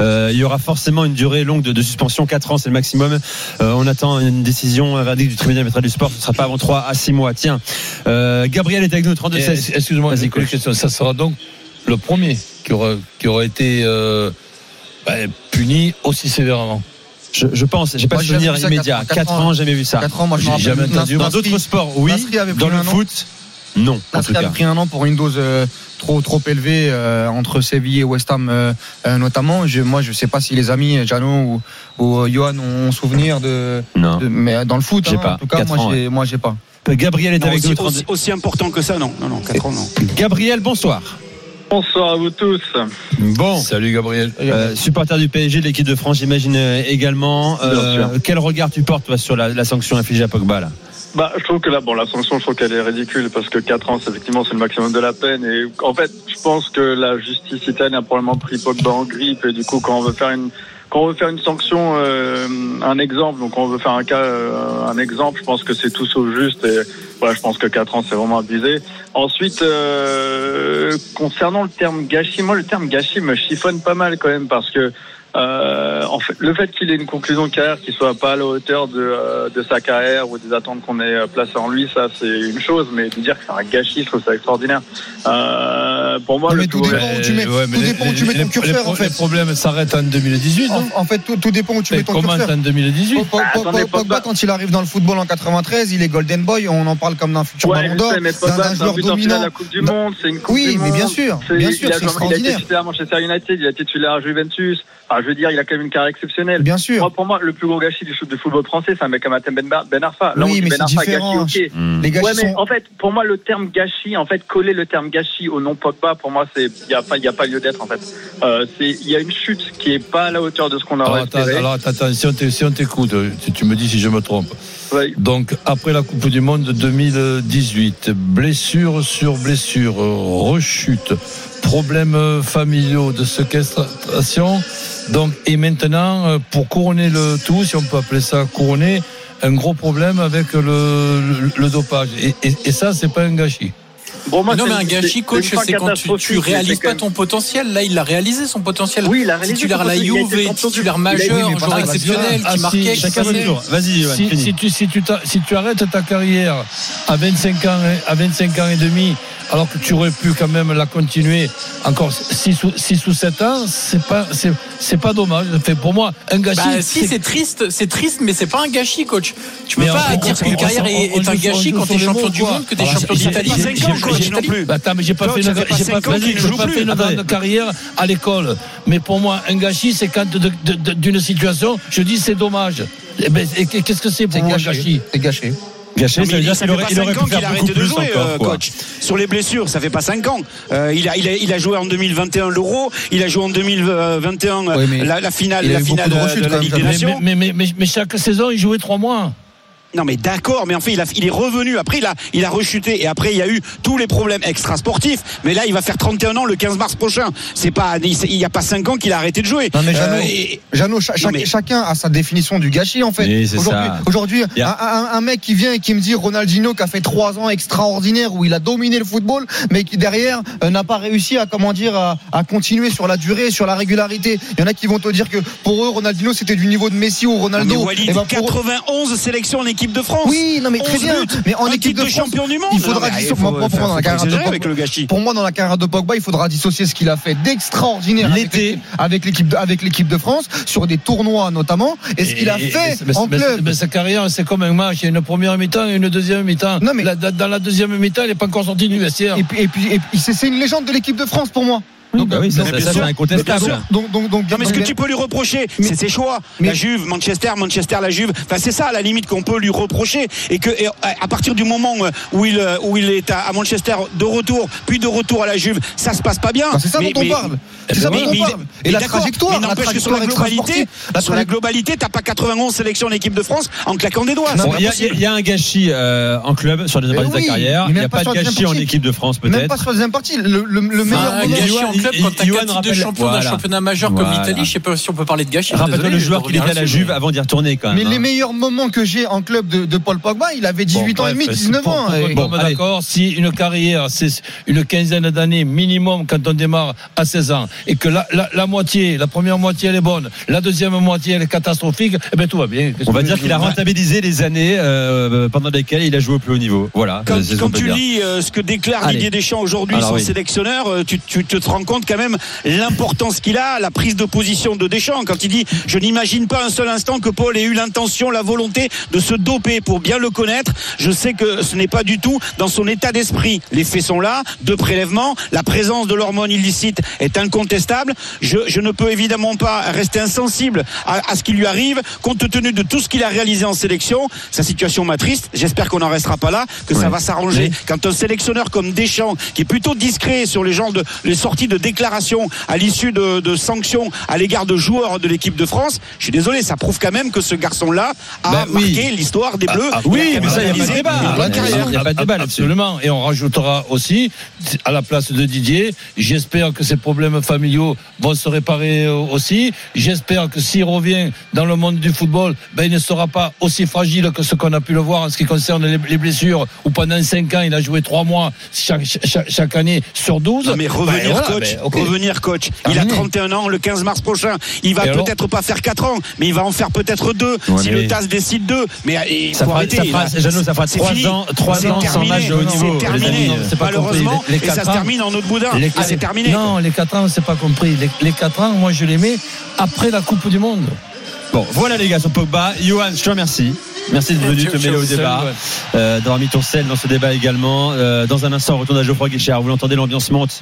Speaker 3: Euh, il y aura forcément une durée longue de, de suspension. 4 ans, c'est le maximum. Euh, on attend une décision, un verdict du tribunal du sport. Ce ne sera pas avant 3 à 6 mois. Tiens, euh, Gabriel est avec nous, 32
Speaker 7: Et,
Speaker 3: 16.
Speaker 7: Excuse-moi, une question. Ça sera donc le premier qui aura, qui aura été euh, ben, puni aussi sévèrement.
Speaker 3: Je, je pense, j'ai pas de souvenir immédiat.
Speaker 6: quatre-
Speaker 3: 4
Speaker 6: quatre
Speaker 3: ans,
Speaker 6: ans.
Speaker 3: jamais vu ça.
Speaker 6: 4 ans, moi je
Speaker 7: jamais entendu.
Speaker 3: Dans d'autres sports, oui. Dans le foot, non.
Speaker 6: Nasri avait pris un an pour une dose euh, trop trop élevée euh, entre Séville et West Ham euh, euh, notamment. Je, moi, je sais pas si les amis Jano ou, ou euh, Johan ont souvenir de,
Speaker 3: Non.
Speaker 6: de- mais dans le foot. Hein,
Speaker 3: pas.
Speaker 6: En tout cas,
Speaker 3: Quatre
Speaker 6: moi,
Speaker 3: ans,
Speaker 6: j'ai, moi, j'ai pas.
Speaker 3: Gabriel est
Speaker 5: Non,
Speaker 3: avec
Speaker 5: aussi,
Speaker 3: nous. 32
Speaker 5: aussi- aussi important que ça, non. Non, non, 4 ans, non.
Speaker 3: Gabriel, bonsoir.
Speaker 12: Bonsoir à vous tous.
Speaker 3: Bon.
Speaker 7: Salut Gabriel.
Speaker 3: Euh, supporter du PSG, de l'équipe de France, j'imagine euh, également. Euh, quel regard tu portes toi, sur la, la sanction infligée à Pogba là?
Speaker 12: Bah, je trouve que là, bon, la sanction, je trouve qu'elle est ridicule parce que 4 ans, c'est effectivement, c'est le maximum de la peine. Et en fait, je pense que la justice italienne a probablement pris Pogba en grippe. Et du coup, quand on veut faire une, on veut faire une sanction, euh, un exemple, donc on veut faire un cas, euh, un exemple, je pense que c'est tout sauf juste. Et voilà, je pense que 4 ans, c'est vraiment abusé. Ensuite, euh, concernant le terme gâchis, moi, le terme gâchis me chiffonne pas mal quand même parce que euh, en fait, le fait qu'il ait une conclusion de carrière qui soit pas à la hauteur de, euh, de sa carrière ou des attentes qu'on ait euh, placées en lui, ça c'est une chose, mais de dire que c'est un gâchis, je trouve ça extraordinaire. Euh, pour moi, le
Speaker 6: tout dépend où tu mets,
Speaker 7: Ouais, mais
Speaker 6: tout
Speaker 7: les-
Speaker 6: dépend où tu
Speaker 7: les-
Speaker 6: mets ton curseur
Speaker 7: les-
Speaker 6: en fait.
Speaker 7: Les problèmes s'arrêtent en 2018. non
Speaker 6: En, en fait, tout, tout dépend où tu mets ton
Speaker 7: comment
Speaker 6: curseur.
Speaker 7: en 2018
Speaker 6: Pogba,
Speaker 12: attendez,
Speaker 6: Pogba,
Speaker 12: Pogba.
Speaker 6: quand il arrive dans le football en 93, il est Golden Boy, on en parle comme d'un futur
Speaker 12: Ouais,
Speaker 6: ballon d'or, d'un joueur dominant.
Speaker 12: à la Coupe du Monde, c'est une Coupe
Speaker 6: Oui,
Speaker 12: du
Speaker 6: mais bien
Speaker 12: Monde.
Speaker 6: sûr, bien sûr,
Speaker 12: a
Speaker 6: c'est
Speaker 12: joué- Il a été
Speaker 6: extraordinaire.
Speaker 12: titulaire à Manchester United, il a été titulaire à Juventus. Enfin, je veux dire, il a quand même une carrière exceptionnelle.
Speaker 6: Bien sûr.
Speaker 12: Moi, pour moi, le plus gros gâchis du, foot- du football français, c'est un mec comme Atem Ben, ben Arfa. Là,
Speaker 6: Oui, mais
Speaker 12: Ben
Speaker 6: c'est
Speaker 12: Arfa,
Speaker 6: différent.
Speaker 12: gâchis, ok.
Speaker 6: Les gâchis
Speaker 12: Ouais, mais
Speaker 6: sont-
Speaker 12: en fait, pour moi, le terme gâchis, en fait, coller le terme gâchis au nom Pogba, pour moi, c'est, il y a pas, il y a pas lieu d'être, en fait. Euh, c'est, il y a une chute qui est pas à la hauteur de ce qu'on aurait
Speaker 7: attends,
Speaker 12: espéré.
Speaker 7: alors, attends, attends, si on si t'écoute, tu, me dis si je me trompe. Donc, après la Coupe du Monde 2018, blessure sur blessure, rechute, problèmes familiaux de séquestration. Donc, et maintenant, euh, pour couronner le tout, si on peut appeler ça couronner, un gros problème avec le, le, le dopage. Et, et, et ça, c'est pas un gâchis.
Speaker 12: Bon, moi,
Speaker 11: non, mais un gâchis, coach,
Speaker 12: c'est
Speaker 11: quand tu, tu réalises pas ton potentiel. Là, il a réalisé son potentiel.
Speaker 12: Oui, il a réalisé
Speaker 11: Titulaire la Juve, titulaire majeur,
Speaker 12: oui,
Speaker 11: joueur exceptionnel,
Speaker 7: Ah,
Speaker 11: qui
Speaker 7: si,
Speaker 11: marquait,
Speaker 3: chacun tour. Vas-y, Johan,
Speaker 7: si, si tu, si, tu si tu arrêtes ta carrière à 25 ans, à 25 ans et demi, alors que tu aurais pu quand même la continuer encore 6 ou, 6 ou 7 ans, c'est pas, c'est, c'est pas dommage. Fait, pour moi, un gâchis.
Speaker 11: Bah, si, c'est triste, c'est triste, mais c'est pas un gâchis, coach. Tu peux
Speaker 7: Mais
Speaker 11: pas dire qu'une carrière
Speaker 7: on-
Speaker 11: est,
Speaker 7: on
Speaker 11: est un gâchis quand t'es champion du monde, que t'es champion d'Italie.
Speaker 7: Bah, attends, mais j'ai pas fait une, grande carrière à l'école. Mais pour moi, un gâchis, c'est quand d'une situation, je dis c'est dommage. Eh ben, et qu'est-ce que c'est pour
Speaker 6: C'est
Speaker 7: moi gâchis?
Speaker 6: C'est gâché.
Speaker 3: Gâché,
Speaker 5: Non,
Speaker 3: ça veut dire qu'il
Speaker 5: fait
Speaker 3: aurait,
Speaker 5: pas
Speaker 3: il aurait
Speaker 5: 5 ans
Speaker 3: pu
Speaker 5: qu'il a
Speaker 3: faire beaucoup
Speaker 5: arrêté de
Speaker 3: plus
Speaker 5: jouer,
Speaker 3: encore.
Speaker 5: euh,
Speaker 3: quoi.
Speaker 5: coach. Sur les blessures, ça fait pas 5 ans. Euh, il, a, il, a, il a joué en 2021 l'Euro, il a joué en 2021 euh,
Speaker 6: Oui,
Speaker 5: la, la finale,
Speaker 6: il
Speaker 5: la finale
Speaker 6: de
Speaker 5: de
Speaker 6: quand
Speaker 5: la Ligue des Nations.
Speaker 7: Mais, mais, mais, mais chaque saison, il jouait trois mois.
Speaker 5: Non mais d'accord, mais en fait il, a, il est revenu. Après il a, il a rechuté et après il y a eu tous les problèmes extra-sportifs. Mais là il va faire 31 ans le 15 mars prochain. C'est pas, il n'y a pas 5 ans qu'il a arrêté de jouer.
Speaker 6: Non mais Jeannot,
Speaker 5: Euh, et-
Speaker 6: Jeannot, cha-
Speaker 5: Non,
Speaker 6: chaque-
Speaker 5: mais-
Speaker 6: chacun a sa définition du gâchis en fait.
Speaker 3: Oui,
Speaker 6: Aujourd'hui, un, un- mec qui vient et qui me dit Ronaldinho qui a fait trois ans extraordinaires où il a dominé le football, mais qui derrière euh, n'a pas réussi à comment dire à, à continuer sur la durée, sur la régularité. Il y en a qui vont te dire que pour eux Ronaldinho c'était du niveau de Messi ou
Speaker 5: Non, mais
Speaker 6: Ronaldo.
Speaker 5: Walid,
Speaker 6: Eh ben, pour eux-
Speaker 5: 91 sélections en équipe de France.
Speaker 6: Oui, non mais très
Speaker 5: 11
Speaker 6: bien.
Speaker 5: buts,
Speaker 6: Mais en équipe de,
Speaker 5: de
Speaker 6: France,
Speaker 5: champion du monde.
Speaker 6: il faudra dissocier. pour moi, dans la carrière de Pogba, il faudra dissocier ce qu'il a fait d'extraordinaire avec
Speaker 3: L'été.
Speaker 6: l'équipe- avec l'équipe de, avec l'équipe de France sur des tournois notamment et ce qu'il a fait en club.
Speaker 7: sa carrière, c'est comme un match. Il y a une première mi-temps et une deuxième mi-temps.
Speaker 6: Non, mais-
Speaker 7: dans la deuxième mi-temps, il n'est pas encore sorti du vestiaire.
Speaker 6: Et puis, et c'est une légende de l'équipe de France pour moi. Donc,
Speaker 3: Bah oui, ça,
Speaker 6: donc,
Speaker 3: ça,
Speaker 5: bien
Speaker 3: ça, c'est
Speaker 5: sûr.
Speaker 3: incontestable.
Speaker 5: Bien sûr.
Speaker 6: donc, donc, donc,
Speaker 5: Non mais ce que tu peux lui reprocher, c'est ses choix. La Juve, Manchester, Manchester, la Juve. Enfin, c'est ça à la limite qu'on peut lui reprocher. Et que et à partir du moment où il où il est à à Manchester de retour, puis de retour à la Juve, ça se passe pas bien.
Speaker 6: c'est ça
Speaker 5: Mais-
Speaker 6: dont on
Speaker 5: mais-
Speaker 6: parle. C'est ça
Speaker 5: mais-
Speaker 6: dont on
Speaker 5: mais-
Speaker 6: parle. Et la
Speaker 5: d'accord,
Speaker 6: trajectoire,
Speaker 5: mais
Speaker 6: la
Speaker 5: n'empêche que sur la globalité, sur la globalité, t'as pas 91 sélections en équipe de France en claquant des doigts.
Speaker 3: Il y, a- un gâchis euh, en club sur les bases de
Speaker 6: oui,
Speaker 3: carrière. Il
Speaker 6: même
Speaker 3: n'y a
Speaker 6: pas
Speaker 3: de gâchis en
Speaker 6: partie.
Speaker 3: équipe de France
Speaker 6: Même
Speaker 3: peut-être.
Speaker 6: pas sur la deuxième partie. Le, le, le meilleur moment.
Speaker 11: gâchis en club quand t'as
Speaker 3: Johan
Speaker 11: quatre titres de champion d'un championnat majeur comme l'Italie, je sais pas si on peut parler de gâchis.
Speaker 3: Rappelle-toi le joueur qui était à la. Juve avant d'y retourner quand même.
Speaker 6: Mais les
Speaker 3: hein.
Speaker 6: meilleurs moments que j'ai en club de, Paul Pogba, il avait 18 ans et demi, 19 ans.
Speaker 7: Bon, d'accord. Si une carrière, c'est une quinzaine d'années minimum quand on démarre à 16 ans, et que la, la, la moitié, la première moitié, elle est bonne, la deuxième moitié, elle est catastrophique, eh ben tout va bien.
Speaker 3: On va dire qu'il a rentabilisé les années euh, pendant lesquelles il a joué au plus haut niveau. Voilà.
Speaker 5: Quand,
Speaker 3: peut
Speaker 5: tu
Speaker 3: dire.
Speaker 5: lis euh, ce que déclare
Speaker 3: Allez.
Speaker 5: Didier Deschamps aujourd'hui, son
Speaker 3: oui.
Speaker 5: sélectionneur, euh, tu, tu te rends compte quand même l'importance qu'il a, la prise de position de Deschamps. Quand il dit Je n'imagine pas un seul instant que Paul ait eu l'intention, la volonté de se doper pour bien le connaître. Je sais que ce n'est pas du tout dans son état d'esprit. Les faits sont là, deux prélèvements, la présence de l'hormone illicite est incontestable. Je, je ne peux évidemment pas rester insensible à, à ce qui lui arrive, compte tenu de tout ce qu'il a réalisé en sélection. Sa situation m'attriste. J'espère qu'on n'en restera pas là, que ça va s'arranger.
Speaker 3: Oui.
Speaker 5: Quand un sélectionneur comme Deschamps, qui est plutôt discret sur les genres de les sorties de déclarations à l'issue de, de sanctions à l'égard de joueurs de l'équipe de France, je suis désolé, ça prouve quand même que ce garçon-là a
Speaker 3: Ben oui.
Speaker 5: marqué l'histoire des Bleus.
Speaker 3: ah, oui,
Speaker 5: Il a
Speaker 3: mais ça, il y a pas de débat. Il y a- pas de débat.
Speaker 7: Absolument. Et on rajoutera aussi, à la place de Didier, j'espère que ses problèmes familiaux vont se réparer euh, aussi. J'espère que s'il revient dans le monde du football, ben, il ne sera pas aussi fragile que ce qu'on a pu le voir en ce qui concerne les, les blessures, où pendant 5 ans, il a joué 3 mois chaque, chaque, chaque année sur 12.
Speaker 5: Non mais revenir
Speaker 7: Ben,
Speaker 5: coach,
Speaker 7: ben, ok.
Speaker 5: revenir coach. Il a
Speaker 7: Terminé.
Speaker 5: 31 ans le 15 mars prochain. Il va peut-être pas faire 4 ans, mais il va en faire peut-être 2
Speaker 3: Ouais,
Speaker 5: si le TAS décide 2. Mais euh, il
Speaker 3: Ça
Speaker 5: faut
Speaker 3: fera,
Speaker 5: arrêter.
Speaker 3: ça fera. Jeannot, ça fera
Speaker 5: C'est
Speaker 3: 3
Speaker 5: fini.
Speaker 3: ans, 3
Speaker 5: C'est
Speaker 3: ans sans
Speaker 5: terminé.
Speaker 3: match de haut niveau,
Speaker 5: terminé.
Speaker 7: C'est pas
Speaker 5: Malheureusement, et ça se termine en autre boudin. Ah, c'est terminé.
Speaker 7: Non, les 4 ans, c'est pas compris. Les, les 4 ans, moi, je les mets après la Coupe du Monde.
Speaker 3: Bon, voilà les gars sur Pogba. Johan, je te remercie. Merci d'être venu [laughs]
Speaker 11: Tu-
Speaker 3: te mêler au débat,
Speaker 11: ouais.
Speaker 3: euh, d'avoir mis ton sel dans ce débat également. Euh, dans un instant, on retourne à Geoffroy Guichard. Vous l'entendez, l'ambiance monte.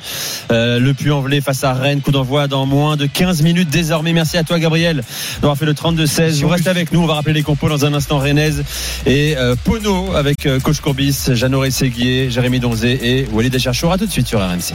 Speaker 3: Euh, le Puy-en-Velay face à Rennes, coup d'envoi dans moins de 15 minutes désormais. Merci à toi, Gabriel, d'avoir fait le 32-16. Vous restez avec nous. On va rappeler les compos dans un instant. Rennes et euh, Pono avec euh, Coach Courbis, Jeannot Séguier, Jérémy Donzé et Walid Acharchour. À tout de suite sur RMC.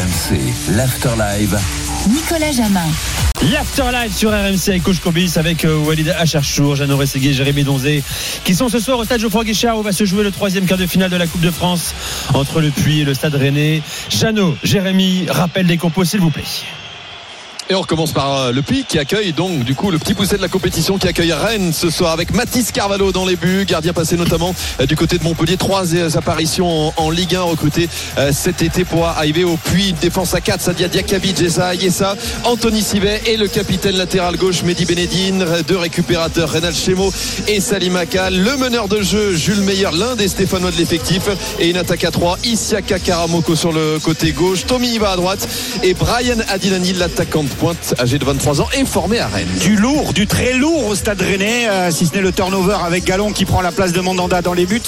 Speaker 2: RMC, l'Afterlive.
Speaker 1: Nicolas Jamin.
Speaker 3: L'Afterlife sur RMC avec Coach Courbis avec euh, Walid Acharchour, Jeannot Rességuier, Jérémy Donzé qui sont ce soir au stade Geoffroy Guichard où va se jouer le troisième quart de finale de la Coupe de France entre le Puy et le stade Rennais. Jeannot, Jérémy, rappel des compos s'il vous plaît.
Speaker 4: Et on recommence par euh, le Puy qui accueille donc du coup le petit pousset de la compétition qui accueille Rennes ce soir avec Mathis Carvalho dans les buts, gardien passé notamment euh, du côté de Montpellier. Trois euh, apparitions en, Ligue 1 recrutées cet été pour arriver au Puy. Défense à 4, Sadia Diakabi, Jessa Yessa, Anthony Sivet et le capitaine latéral gauche Mehdi Benedine. Deux récupérateurs, Renal Chemo et Salim Akal. Le meneur de jeu, Jules Meyer, l'un des Stéphanois de l'effectif. Et une attaque à 3, Isiaka Karamoko sur le côté gauche, Tommy Iba à droite et Brian Adinani, l'attaquant pointe âgé de 23 ans et formé à Rennes.
Speaker 5: Du lourd, du très lourd au stade rennais, euh, si ce n'est le turnover avec Gallon qui prend la place de Mandanda dans les buts.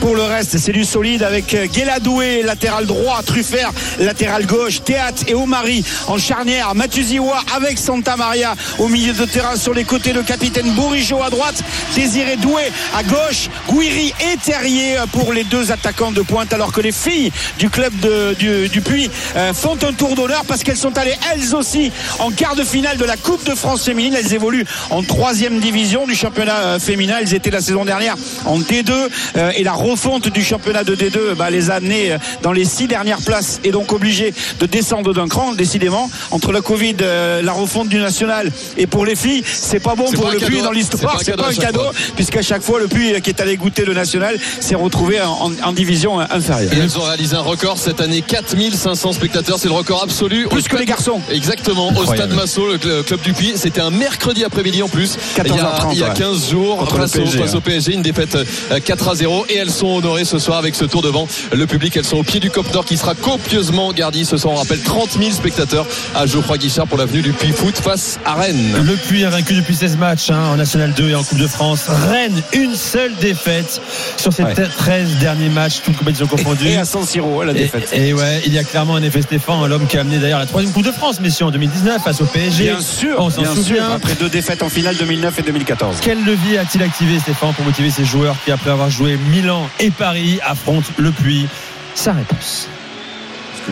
Speaker 5: Pour le reste, c'est du solide avec euh, Guéladoué, latéral droit, Truffert, latéral gauche, Théâtre et Omari en charnière, Mathuziwa avec Santa Maria au milieu de terrain sur les côtés, le capitaine Bourigeau à droite, Désiré Doué à gauche, Gouiri et Terrier pour les deux attaquants de pointe, alors que les filles du club du, Puy euh, font un tour d'honneur parce qu'elles sont allées elles aussi en quart de finale de la Coupe de France féminine. Elles évoluent en troisième division du championnat euh, féminin. Elles étaient la saison dernière en D2 euh, et la refonte du championnat de D2 bah, les a amenées euh, dans les six dernières places et donc obligées de descendre d'un cran. Décidément, entre la Covid, euh, la refonte du national et pour les filles, c'est pas bon pour
Speaker 4: pas
Speaker 5: le Puy
Speaker 4: cadeau.
Speaker 5: dans l'histoire.
Speaker 4: C'est pas un cadeau
Speaker 5: puisqu'à chaque fois le Puy euh, qui est allé goûter le national s'est retrouvé en, en- en division inférieure.
Speaker 4: Et elles ont réalisé un record cette année, 4500 spectateurs, c'est le record absolu.
Speaker 5: Plus que les garçons.
Speaker 4: Exactement, au stade Massot, le cl- club du Puy. C'était un mercredi après-midi en plus.
Speaker 5: 14h30,
Speaker 4: il y a, il y a
Speaker 5: ouais.
Speaker 4: 15 jours, face, au, face au PSG, une défaite euh, 4 à 0. Et elles sont honorées ce soir avec ce tour devant le public. Elles sont au pied du Cop Nord qui sera copieusement gardi. Ce soir, on rappelle 30 000 spectateurs à Geoffroy Guichard pour l'avenue du Puy Foot face à Rennes.
Speaker 3: Le Puy a vaincu depuis 16 matchs hein, en National 2 et en Coupe de France. Rennes, une seule défaite sur ces
Speaker 5: Ouais.
Speaker 3: 13 derniers matchs, toutes compétitions confondues.
Speaker 5: Et à San Siro, la
Speaker 3: Et,
Speaker 5: défaite.
Speaker 3: et ouais, il y a clairement un effet Stéphane, l'homme qui a amené d'ailleurs la troisième Coupe de France, messieurs, en 2019 face au PSG.
Speaker 5: Bien sûr,
Speaker 3: on s'en
Speaker 5: bien sûr,
Speaker 3: souvient.
Speaker 5: après deux défaites en finale 2009 et 2014.
Speaker 3: Quel levier a-t-il activé Stéphane pour motiver ses joueurs qui, après avoir joué Milan et Paris, affrontent le Puy? Sa réponse.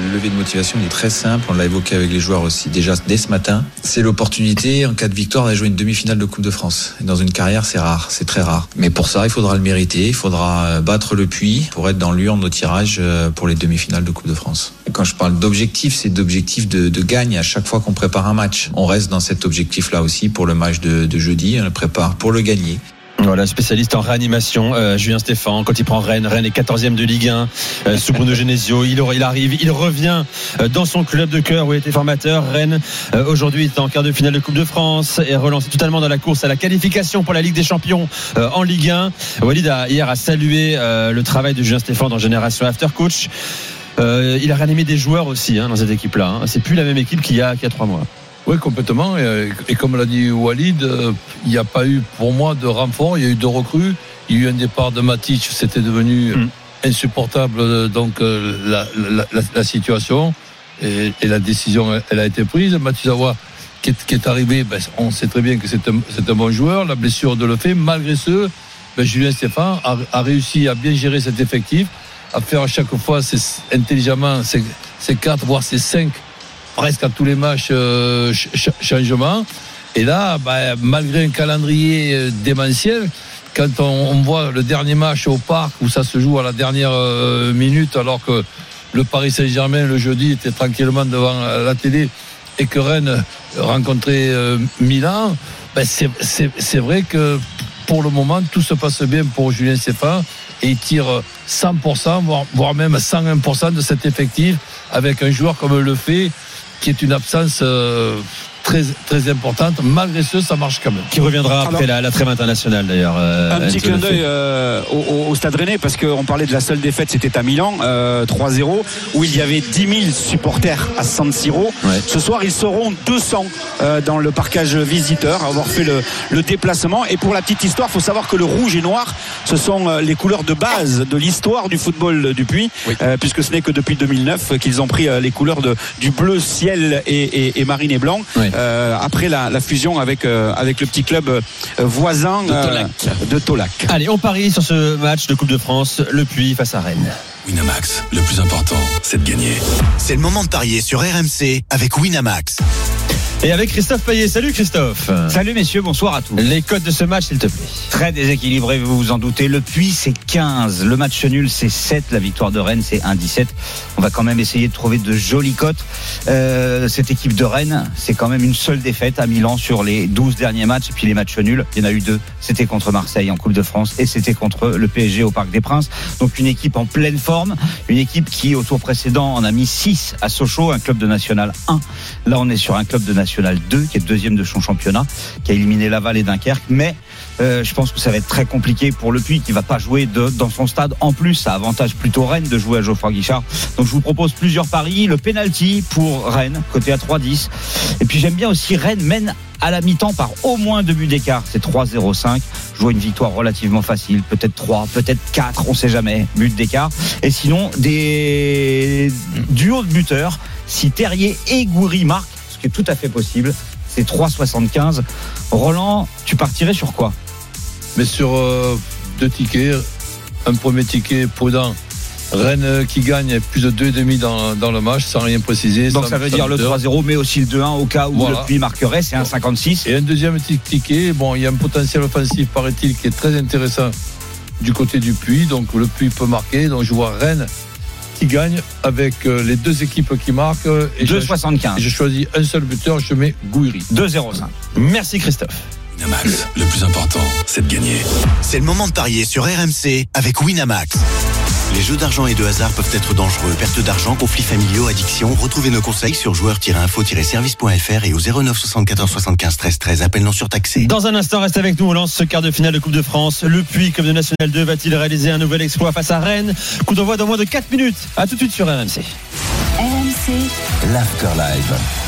Speaker 13: Le levier de motivation est très simple, on l'a évoqué avec les joueurs aussi déjà dès ce matin. C'est l'opportunité en cas de victoire d'aller jouer une demi-finale de Coupe de France. Dans une carrière, c'est rare, c'est très rare. Mais pour ça, il faudra le mériter, il faudra euh, battre le puits pour être dans l'urne au tirage euh, pour les demi-finales de Coupe de France. Quand je parle d'objectif, c'est d'objectif de, de gagne à chaque fois qu'on prépare un match. On reste dans cet objectif-là aussi pour le match de, de jeudi, on le prépare pour le gagner.
Speaker 3: Voilà, spécialiste en réanimation, euh, Julien Stéphan, quand il prend Rennes, Rennes est 14e de Ligue 1, euh, sous Bruno Genesio, il, il arrive, il revient euh, dans son club de cœur où il était formateur. Rennes, aujourd'hui, est en quart de finale de Coupe de France et relancé totalement dans la course à la qualification pour la Ligue des Champions en Ligue 1. Walid a, hier a salué le travail de Julien Stéphan dans Génération After Coach. Il a réanimé des joueurs aussi hein, dans cette équipe-là. hein. C'est plus la même équipe qu'il y a, qu'il y a trois mois.
Speaker 7: Oui, complètement. Et, et comme l'a dit Walid, euh, il n'y a pas eu pour moi de renfort. Il y a eu deux recrues. Il y a eu un départ de Matic. C'était devenu
Speaker 3: Mm.
Speaker 7: insupportable euh, donc euh, la, la- la- la situation et, et la décision elle, a été prise. Qui est, qui est arrivé, ben, on sait très bien que c'est un, bon joueur. La blessure de le fait. Malgré ce, ben, Julien Stéphane a, a réussi à bien gérer cet effectif, à faire à chaque fois intelligemment ses, ses quatre voire ses cinq presque à tous les matchs euh, ch- ch- changement. Et là, bah, malgré un calendrier euh, démentiel, quand on, voit le dernier match au parc où ça se joue à la dernière euh, minute, alors que le Paris Saint-Germain le jeudi était tranquillement devant la télé et que Rennes rencontrait Milan, ben, c'est- vrai que pour le moment, tout se passe bien pour Julien Stéphane et il tire 100%, voire, voire même 101% de cet effectif avec un joueur comme le fait, qui est une absence euh, très, très importante. Malgré ce, ça marche quand même.
Speaker 3: Qui reviendra après
Speaker 5: Alors-
Speaker 3: la, la trêve internationale d'ailleurs. euh,
Speaker 5: Un petit clin d'œil euh, au, Stade Rennais parce qu'on parlait de la seule défaite, c'était à Milan, euh, 3-0, où il y avait 10 000 supporters à San Siro.
Speaker 3: Ouais.
Speaker 5: Ce soir, ils seront 200 euh, dans le parcage visiteur, à avoir fait le, le déplacement. Et pour la petite histoire, il faut savoir que le rouge et noir, ce sont euh, les couleurs de base de l'histoire du football du Puy, euh, puisque ce n'est que depuis 2009 qu'ils ont pris euh, les couleurs de, du bleu ciel et, et- et marine et blanc. Euh, après la, la fusion avec, euh, avec le petit club euh, voisin
Speaker 4: De Tolac.
Speaker 5: euh, de Tolac.
Speaker 3: Allez, on parie sur ce match de Coupe de France, le Puy face à Rennes.
Speaker 14: Winamax, le plus important, c'est de gagner.
Speaker 15: C'est le moment de parier sur RMC avec Winamax.
Speaker 3: Et avec Christophe Payet. Salut Christophe.
Speaker 14: Salut messieurs, bonsoir à tous.
Speaker 3: Les codes de ce match, s'il te plaît.
Speaker 14: Très déséquilibré, vous vous en doutez. Le Puy, c'est 15. Le match nul, c'est 7. La victoire de Rennes, c'est 1-17. On va quand même essayer de trouver de jolies cotes. Euh, cette équipe de Rennes, c'est quand même une seule défaite à Milan sur les 12 derniers matchs. Et puis les matchs nuls, il y en a eu deux. C'était contre Marseille en Coupe de France et c'était contre le PSG au Parc des Princes. Donc une équipe en pleine forme. Une équipe qui, au tour précédent, en a mis 6 à Sochaux, un club de National 1. Là, on est sur un club de National 2, qui est deuxième de son championnat, qui a éliminé Laval et Dunkerque. Mais euh, je pense que ça va être très compliqué pour le Puy, qui va pas jouer dans son stade. En plus, ça avantage plutôt Rennes de jouer à Geoffroy Guichard. Donc je vous propose plusieurs paris. Le penalty pour Rennes, côté à 3-10. Et puis j'aime bien aussi Rennes mène à la mi-temps par au moins deux buts d'écart. C'est 3-0-5. Je vois une victoire relativement facile. Peut-être 3, peut-être 4, on sait jamais. But d'écart. Et sinon, des duos de buteurs. Si Terrier et Goury marquent, ce qui est tout à fait possible, c'est 3,75. Roland, tu partirais sur quoi?
Speaker 7: Mais sur euh, deux tickets. Un premier ticket prudent. Rennes qui gagne plus de 2,5 dans, dans le match sans rien préciser.
Speaker 14: Donc
Speaker 7: sans-
Speaker 14: ça veut dire le
Speaker 7: buteur.
Speaker 14: 3-0, mais aussi le 2-1 au cas où
Speaker 7: Voilà.
Speaker 14: le Puy marquerait, c'est 1,56.
Speaker 7: Et un deuxième ticket, bon, il y a un potentiel offensif, paraît-il, qui est très intéressant du côté du Puy. Donc le Puy peut marquer. Donc je vois Rennes qui gagne avec euh, les deux équipes qui marquent. euh, Et je-
Speaker 14: 2,75.
Speaker 7: et Je choisis un seul buteur, je mets Gouiri.
Speaker 14: 2,05.
Speaker 3: Merci Christophe.
Speaker 2: Winamax, le plus important, c'est de gagner.
Speaker 15: C'est le moment de parier sur RMC avec Winamax. Les jeux d'argent et de hasard peuvent être dangereux. Perte d'argent, conflits familiaux, addiction. Retrouvez nos conseils sur joueurs-info-service.fr et au 09 74 75 13 13. Appel non surtaxé.
Speaker 3: Dans un instant, reste avec nous. On lance ce quart de finale de Coupe de France. Le Puy, comme de National 2, va-t-il réaliser un nouvel exploit face à Rennes? Coup d'envoi dans moins de 4 minutes. À tout de suite sur RMC.
Speaker 1: RMC,
Speaker 2: L'Afterlife.